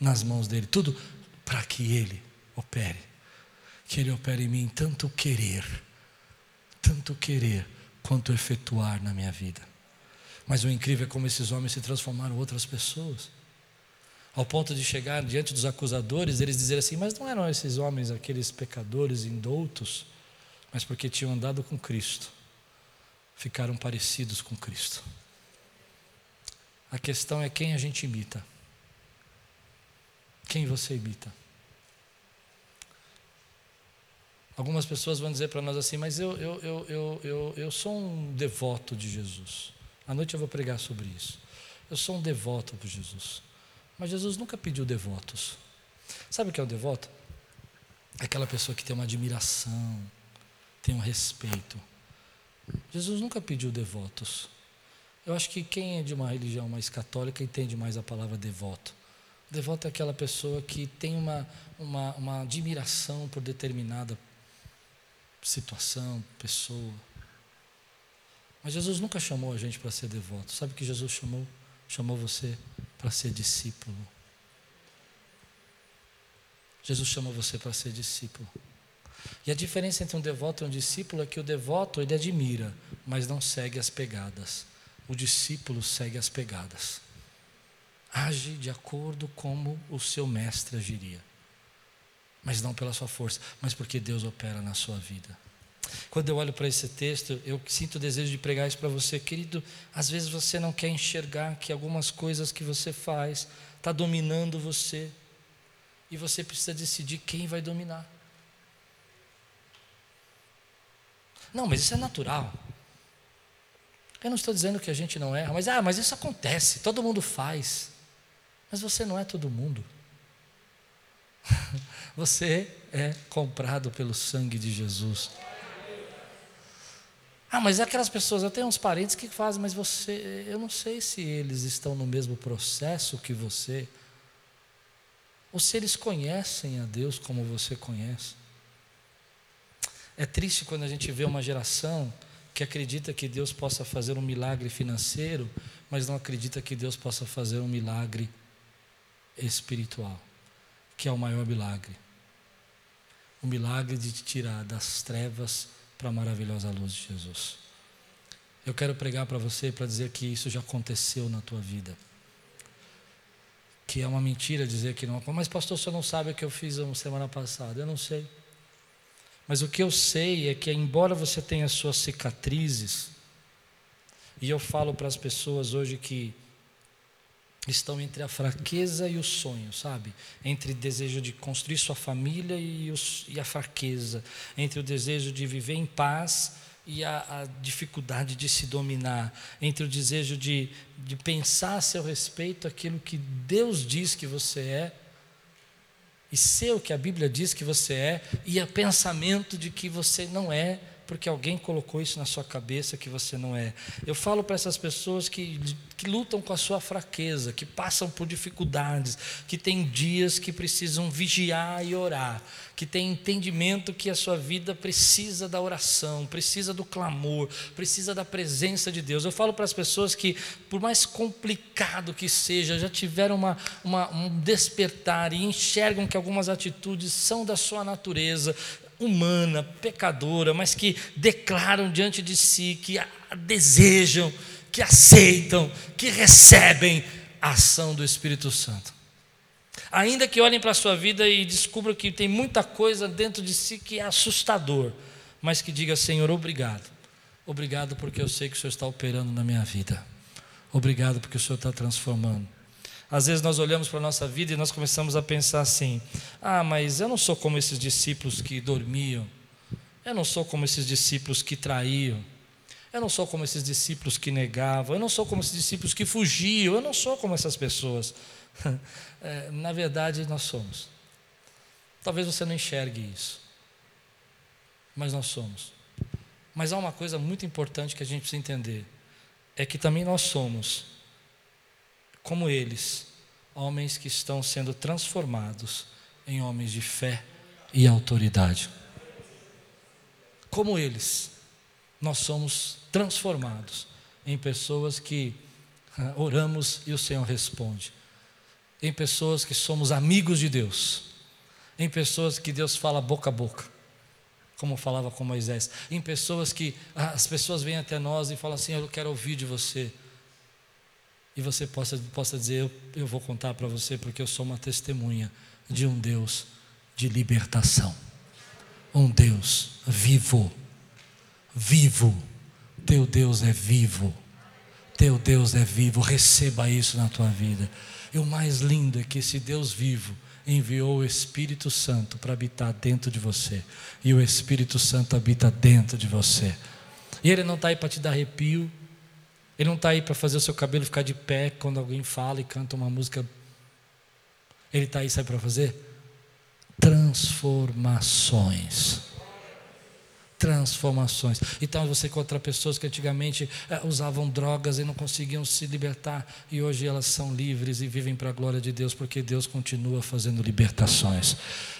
nas mãos dele, tudo para que ele opere. Que ele opere em mim tanto querer, tanto querer quanto efetuar na minha vida. Mas o incrível é como esses homens se transformaram em outras pessoas. Ao ponto de chegar diante dos acusadores, eles dizerem assim: Mas não eram esses homens aqueles pecadores indoutos, mas porque tinham andado com Cristo, ficaram parecidos com Cristo. A questão é quem a gente imita. Quem você imita? Algumas pessoas vão dizer para nós assim, mas eu, eu, eu, eu, eu, eu sou um devoto de Jesus. À noite eu vou pregar sobre isso. Eu sou um devoto de Jesus. Mas Jesus nunca pediu devotos. Sabe o que é o devoto? Aquela pessoa que tem uma admiração, tem um respeito. Jesus nunca pediu devotos. Eu acho que quem é de uma religião mais católica entende mais a palavra devoto. Devoto é aquela pessoa que tem uma, uma, uma admiração por determinada situação, pessoa. Mas Jesus nunca chamou a gente para ser devoto. Sabe que Jesus chamou? Chamou você para ser discípulo. Jesus chamou você para ser discípulo. E a diferença entre um devoto e um discípulo é que o devoto ele admira, mas não segue as pegadas. O discípulo segue as pegadas. Age de acordo como o seu mestre agiria. Mas não pela sua força, mas porque Deus opera na sua vida. Quando eu olho para esse texto, eu sinto o desejo de pregar isso para você, querido. Às vezes você não quer enxergar que algumas coisas que você faz está dominando você, e você precisa decidir quem vai dominar. Não, mas isso é natural. Eu não estou dizendo que a gente não erra, mas ah, mas isso acontece, todo mundo faz. Mas você não é todo mundo. [laughs] Você é comprado pelo sangue de Jesus. Ah, mas é aquelas pessoas, eu tenho uns parentes que fazem, mas você, eu não sei se eles estão no mesmo processo que você, ou se eles conhecem a Deus como você conhece. É triste quando a gente vê uma geração que acredita que Deus possa fazer um milagre financeiro, mas não acredita que Deus possa fazer um milagre espiritual, que é o maior milagre. O milagre de te tirar das trevas para a maravilhosa luz de Jesus. Eu quero pregar para você para dizer que isso já aconteceu na tua vida. Que é uma mentira dizer que não. Mas, pastor, você não sabe o que eu fiz uma semana passada. Eu não sei. Mas o que eu sei é que, embora você tenha suas cicatrizes, e eu falo para as pessoas hoje que estão entre a fraqueza e o sonho, sabe? Entre o desejo de construir sua família e, os, e a fraqueza, entre o desejo de viver em paz e a, a, dificuldade de se dominar, entre o desejo de, de pensar a seu respeito aquilo que Deus diz que você é e ser o que a Bíblia diz que você é, e o pensamento de que você não é, porque alguém colocou isso na sua cabeça que você não é. Eu falo para essas pessoas que, que lutam com a sua fraqueza, que passam por dificuldades, que têm dias que precisam vigiar e orar, que têm entendimento que a sua vida precisa da oração, precisa do clamor, precisa da presença de Deus. Eu falo para as pessoas que, por mais complicado que seja, já tiveram uma, uma, um despertar e enxergam que algumas atitudes são da sua natureza, humana, pecadora, mas que declaram diante de si, que desejam, que aceitam, que recebem a ação do Espírito Santo. Ainda que olhem para a sua vida e descubram que tem muita coisa dentro de si que é assustador, mas que diga: Senhor, obrigado. Obrigado porque eu sei que o Senhor está operando na minha vida. Obrigado porque o Senhor está transformando. Às vezes nós olhamos para a nossa vida e nós começamos a pensar assim: ah, mas eu não sou como esses discípulos que dormiam, eu não sou como esses discípulos que traíam, eu não sou como esses discípulos que negavam, eu não sou como esses discípulos que fugiam, eu não sou como essas pessoas. [laughs] É, na verdade, nós somos. Talvez você não enxergue isso, mas nós somos. Mas há uma coisa muito importante que a gente precisa entender: é que também nós somos como eles, homens que estão sendo transformados em homens de fé e autoridade. Como eles, nós somos transformados em pessoas que ah, oramos e o Senhor responde, em pessoas que somos amigos de Deus, em pessoas que Deus fala boca a boca, como falava com Moisés, em pessoas que ah, as pessoas vêm até nós e falam assim: Eu quero ouvir de você e você possa, possa dizer: eu, eu vou contar para você porque eu sou uma testemunha de um Deus de libertação, um Deus vivo, vivo. Teu Deus é vivo, teu Deus é vivo. Receba isso na tua vida. E o mais lindo é que esse Deus vivo enviou o Espírito Santo para habitar dentro de você. E o Espírito Santo habita dentro de você. E ele não está aí para te dar arrepio. Ele não está aí para fazer o seu cabelo ficar de pé quando alguém fala e canta uma música. Ele está aí, sabe para fazer? Transformações transformações. Então você encontra pessoas que antigamente eh, usavam drogas e não conseguiam se libertar, e hoje elas são livres e vivem para a glória de Deus, porque Deus continua fazendo libertações.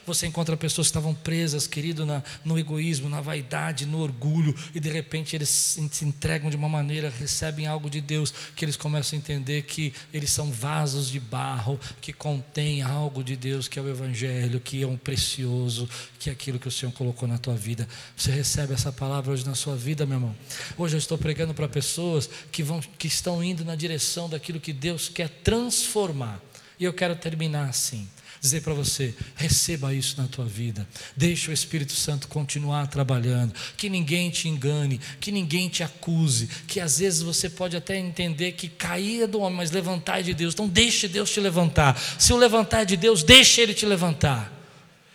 Você encontra pessoas que estavam presas, querido, na, no egoísmo, na vaidade, no orgulho, e de repente eles se entregam de uma maneira, recebem algo de Deus, que eles começam a entender que eles são vasos de barro, que contém algo de Deus, que é o Evangelho, que é um precioso, que é aquilo que o Senhor colocou na tua vida. Você recebe essa palavra hoje na sua vida, meu irmão. Hoje eu estou pregando para pessoas que, vão, que estão indo na direção daquilo que Deus quer transformar. E eu quero terminar assim dizer para você: receba isso na tua vida, deixe o Espírito Santo continuar trabalhando, que ninguém te engane, que ninguém te acuse, que às vezes você pode até entender que cair é do homem, mas levantar é de Deus, então deixe Deus te levantar. Se o levantar é de Deus, deixe Ele te levantar.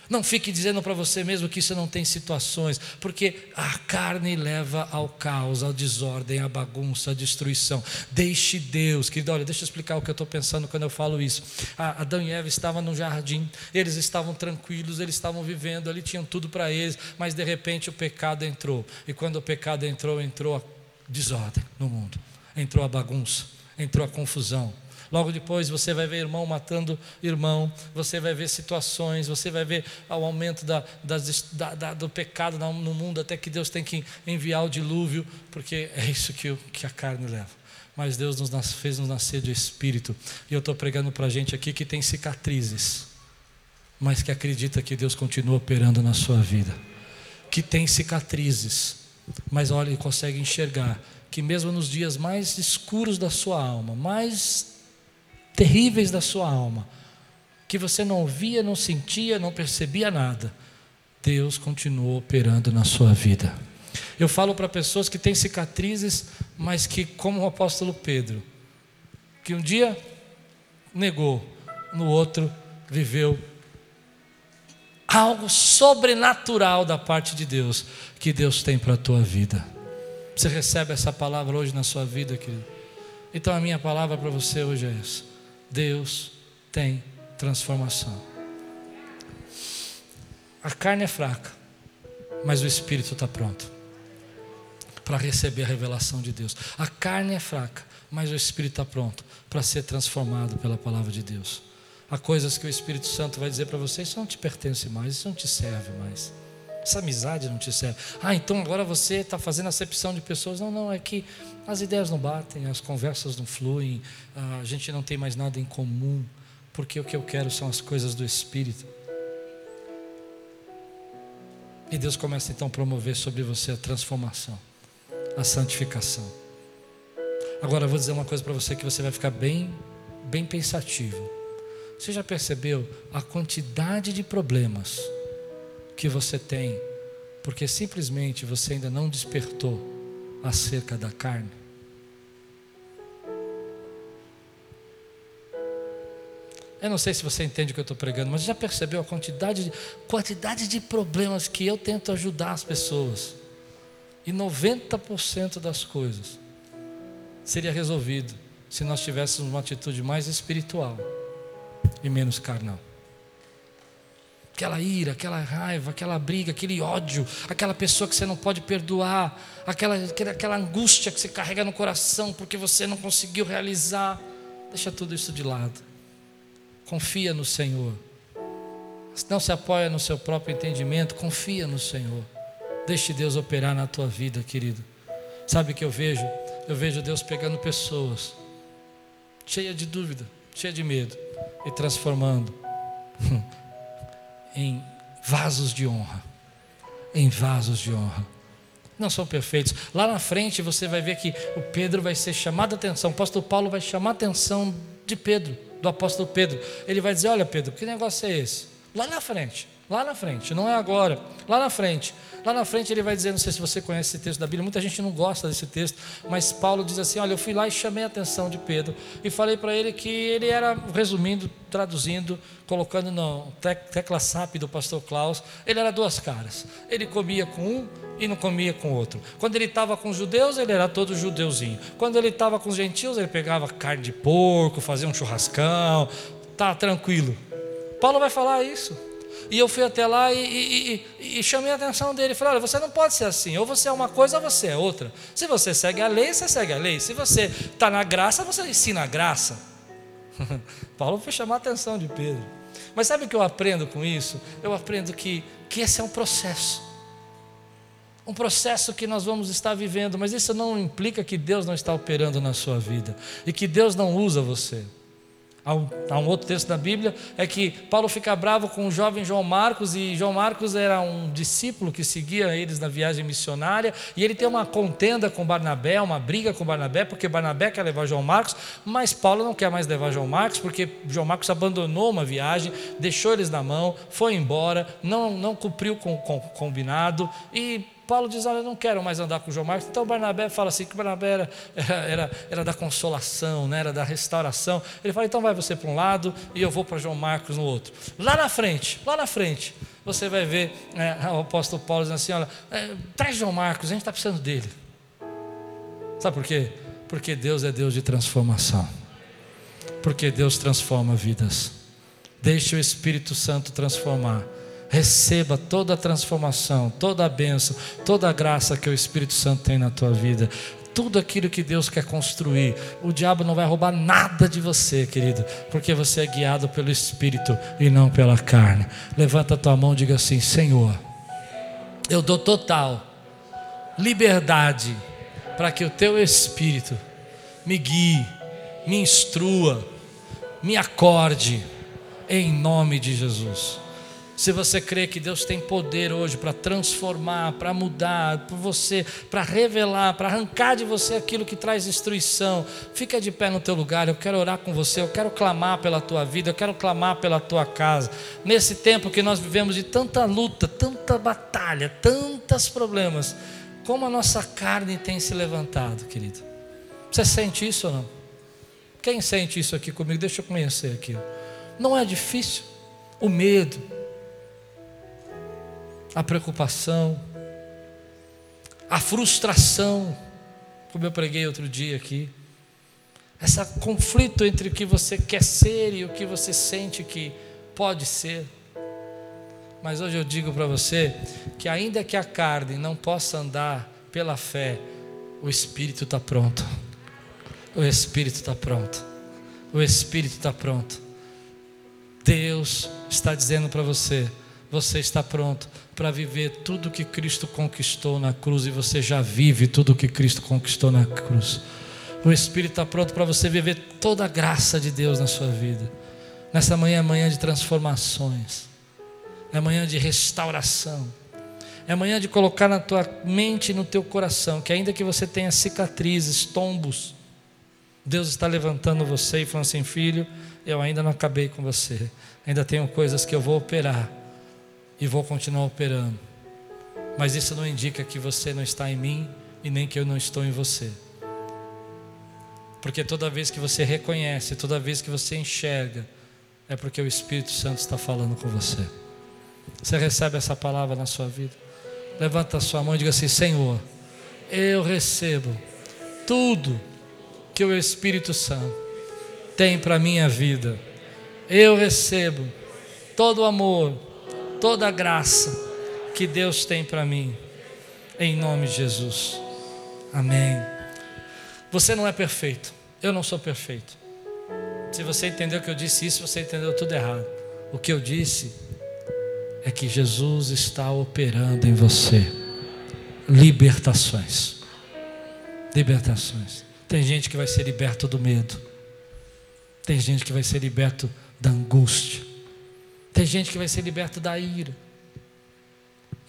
Não fique dizendo para você mesmo que isso não tem situações, porque a carne leva ao caos, à desordem, à bagunça, à destruição. Deixe Deus, querido, olha, deixa eu explicar o que eu estou pensando quando eu falo isso. Adão e Eva estavam no jardim, eles estavam tranquilos, eles estavam vivendo, ali tinham tudo para eles, mas de repente o pecado entrou. E quando o pecado entrou, entrou a desordem no mundo, entrou a bagunça, entrou a confusão Logo depois você vai ver irmão matando irmão, você vai ver situações, você vai ver o aumento da, da, da, do pecado no mundo, até que Deus tem que enviar o dilúvio, porque é isso que, que a carne leva. Mas Deus nos fez nos nascer de espírito. E eu estou pregando para a gente aqui que tem cicatrizes, mas que acredita que Deus continua operando na sua vida. Que tem cicatrizes, mas olha e consegue enxergar que mesmo nos dias mais escuros da sua alma, mais terríveis da sua alma, que você não via, não sentia, não percebia nada, Deus continuou operando na sua vida. Eu falo para pessoas que têm cicatrizes, mas que, como o apóstolo Pedro, que um dia negou, no outro viveu algo sobrenatural da parte de Deus, que Deus tem para a tua vida. Você recebe essa palavra hoje na sua vida, querido? Então a minha palavra para você hoje é essa. Deus tem transformação. A carne é fraca, mas o espírito está pronto para receber a revelação de Deus. A carne é fraca, mas o espírito está pronto para ser transformado pela palavra de Deus. Há coisas que o Espírito Santo vai dizer para você: isso não te pertence mais, isso não te serve mais. Essa amizade não te serve. Ah, então agora você está fazendo acepção de pessoas. Não, não, é que as ideias não batem, as conversas não fluem, a gente não tem mais nada em comum, porque o que eu quero são as coisas do Espírito. E Deus começa então a promover sobre você a transformação, a santificação. Agora eu vou dizer uma coisa para você que você vai ficar bem, bem pensativo. Você já percebeu a quantidade de problemas que você tem, porque simplesmente você ainda não despertou acerca da carne. Eu não sei se você entende o que eu estou pregando, mas já percebeu a quantidade de, quantidade de problemas que eu tento ajudar as pessoas. E 90% das coisas seria resolvido se nós tivéssemos uma atitude mais espiritual e menos carnal aquela ira, aquela raiva, aquela briga, aquele ódio, aquela pessoa que você não pode perdoar, aquela, aquela angústia que você carrega no coração porque você não conseguiu realizar. Deixa tudo isso de lado. Confia no Senhor. Não se apoia no seu próprio entendimento, confia no Senhor. Deixe Deus operar na tua vida, querido. Sabe o que eu vejo? Eu vejo Deus pegando pessoas cheia de dúvida, cheia de medo e transformando [laughs] em vasos de honra. Em vasos de honra. Não são perfeitos. Lá na frente você vai ver que o Pedro vai ser chamado a atenção. O apóstolo Paulo vai chamar a atenção de Pedro, do apóstolo Pedro. Ele vai dizer: Olha, Pedro, que negócio é esse? Lá na frente. Lá na frente, não é agora, lá na frente. Lá na frente ele vai dizer, não sei se você conhece esse texto da Bíblia, muita gente não gosta desse texto, mas Paulo diz assim: Olha, eu fui lá e chamei a atenção de Pedro e falei para ele que ele era, resumindo, traduzindo, colocando no tecla SAP do pastor Klaus, ele era duas caras. Ele comia com um e não comia com outro. Quando ele estava com os judeus, ele era todo judeuzinho. Quando ele estava com os gentios, ele pegava carne de porco, fazia um churrascão, tá tranquilo. Paulo vai falar isso. E eu fui até lá e, e, e, e, chamei a atenção dele. Falei: olha, você não pode ser assim. Ou você é uma coisa ou você é outra. Se você segue a lei, você segue a lei. Se você está na graça, você ensina a graça. [laughs] Paulo foi chamar a atenção de Pedro. Mas sabe o que eu aprendo com isso? Eu aprendo que, que esse é um processo. Um processo que nós vamos estar vivendo, mas isso não implica que Deus não está operando na sua vida e que Deus não usa você. Há um, outro texto da Bíblia, é que Paulo fica bravo com o jovem João Marcos, e João Marcos era um discípulo que seguia eles na viagem missionária, e ele tem uma contenda com Barnabé, uma briga com Barnabé, porque Barnabé quer levar João Marcos, mas Paulo não quer mais levar João Marcos, porque João Marcos abandonou uma viagem, deixou eles na mão, foi embora, não, não cumpriu com o combinado, e Paulo diz: Olha, eu não quero mais andar com João Marcos. Então Barnabé fala assim: que Barnabé era, era, era, da consolação, né? era da restauração. Ele fala: então vai você para um lado e eu vou para João Marcos no outro. Lá na frente, lá na frente, você vai ver é, o apóstolo Paulo dizendo assim: Olha, é, traz João Marcos, a gente está precisando dele. Sabe por quê? Porque Deus é Deus de transformação. Porque Deus transforma vidas. Deixe o Espírito Santo transformar. Receba toda a transformação, toda a bênção, toda a graça que o Espírito Santo tem na tua vida. Tudo aquilo que Deus quer construir, o diabo não vai roubar nada de você, querido, porque você é guiado pelo Espírito e não pela carne. Levanta a tua mão e diga assim: Senhor, eu dou total liberdade para que o teu Espírito me guie, me instrua, me acorde, em nome de Jesus. Se você crê que Deus tem poder hoje para transformar, para mudar, por você, para revelar, para arrancar de você aquilo que traz destruição, fica de pé no teu lugar. Eu quero orar com você, eu quero clamar pela tua vida, eu quero clamar pela tua casa. Nesse tempo que nós vivemos de tanta luta, tanta batalha, tantos problemas, como a nossa carne tem se levantado, querido. Você sente isso ou não? Quem sente isso aqui comigo? Deixa eu conhecer aqui. Não é difícil? O medo, a preocupação, a frustração, como eu preguei outro dia aqui, esse conflito entre o que você quer ser e o que você sente que pode ser. Mas hoje eu digo para você que, ainda que a carne não possa andar pela fé, o Espírito está pronto. O Espírito está pronto. O Espírito está pronto. Deus está dizendo para você: você está pronto para viver tudo que Cristo conquistou na cruz e você já vive tudo que Cristo conquistou na cruz. O Espírito está pronto para você viver toda a graça de Deus na sua vida. Nessa manhã é manhã de transformações, é manhã de restauração, é manhã de colocar na tua mente e no teu coração que, ainda que você tenha cicatrizes, tombos, Deus está levantando você e falando assim: filho, eu ainda não acabei com você, ainda tenho coisas que eu vou operar e vou continuar operando. Mas isso não indica que você não está em mim e nem que eu não estou em você. Porque toda vez que você reconhece, toda vez que você enxerga, é porque o Espírito Santo está falando com você. Você recebe essa palavra na sua vida? Levanta a sua mão e diga assim: Senhor, eu recebo tudo que o Espírito Santo tem para minha vida. Eu recebo todo o amor, toda a graça que Deus tem para mim, em nome de Jesus. Amém. Você não é perfeito, eu não sou perfeito. Se você entendeu que eu disse isso, você entendeu tudo errado. O que eu disse é que Jesus está operando em você libertações. Libertações. Tem gente que vai ser liberto do medo. Tem gente que vai ser liberto da angústia. Tem gente que vai ser liberto da ira.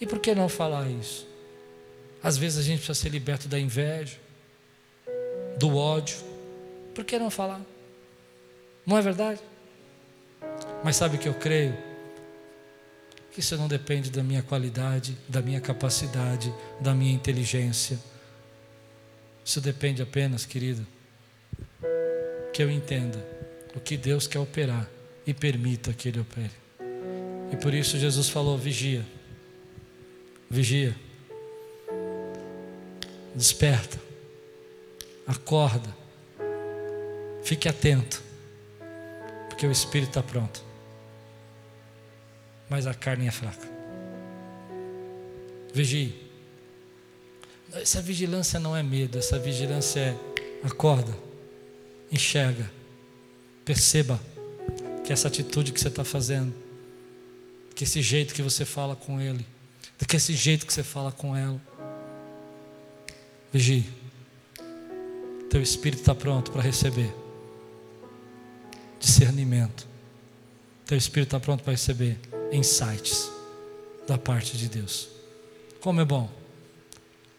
E por que não falar isso? Às vezes a gente precisa ser liberto da inveja, do ódio. Por que não falar? Não é verdade? Mas sabe o que eu creio? que isso não depende da minha qualidade, da minha capacidade, da minha inteligência. Isso depende apenas, querido, que eu entenda o que Deus quer operar e permita que Ele opere. E por isso Jesus falou: vigia, vigia, desperta, acorda, fique atento, porque o espírito está pronto, mas a carne é fraca. Vigie. Essa vigilância não é medo, essa vigilância é acorda, enxerga, perceba que essa atitude que você está fazendo, que esse jeito que você fala com ele, que esse jeito que você fala com ela, vigie. Teu espírito está pronto para receber discernimento. Teu espírito está pronto para receber insights da parte de Deus. Como é bom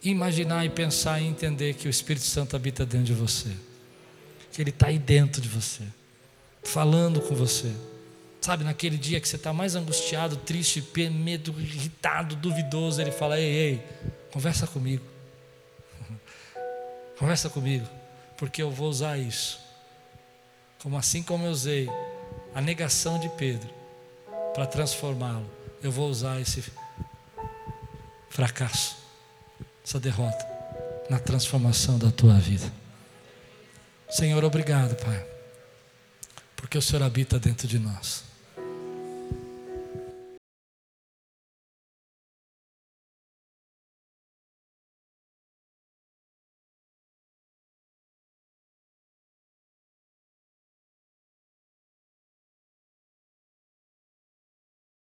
imaginar e pensar e entender que o Espírito Santo habita dentro de você, que Ele está aí dentro de você, falando com você. Sabe, naquele dia que você está mais angustiado, triste, medo, irritado, duvidoso, Ele fala: Ei, ei, conversa comigo. [laughs] conversa comigo, porque eu vou usar isso. Como assim como eu usei a negação de Pedro para transformá-lo, eu vou usar esse fracasso essa derrota na transformação da tua vida. Senhor, obrigado, Pai, porque o Senhor habita dentro de nós.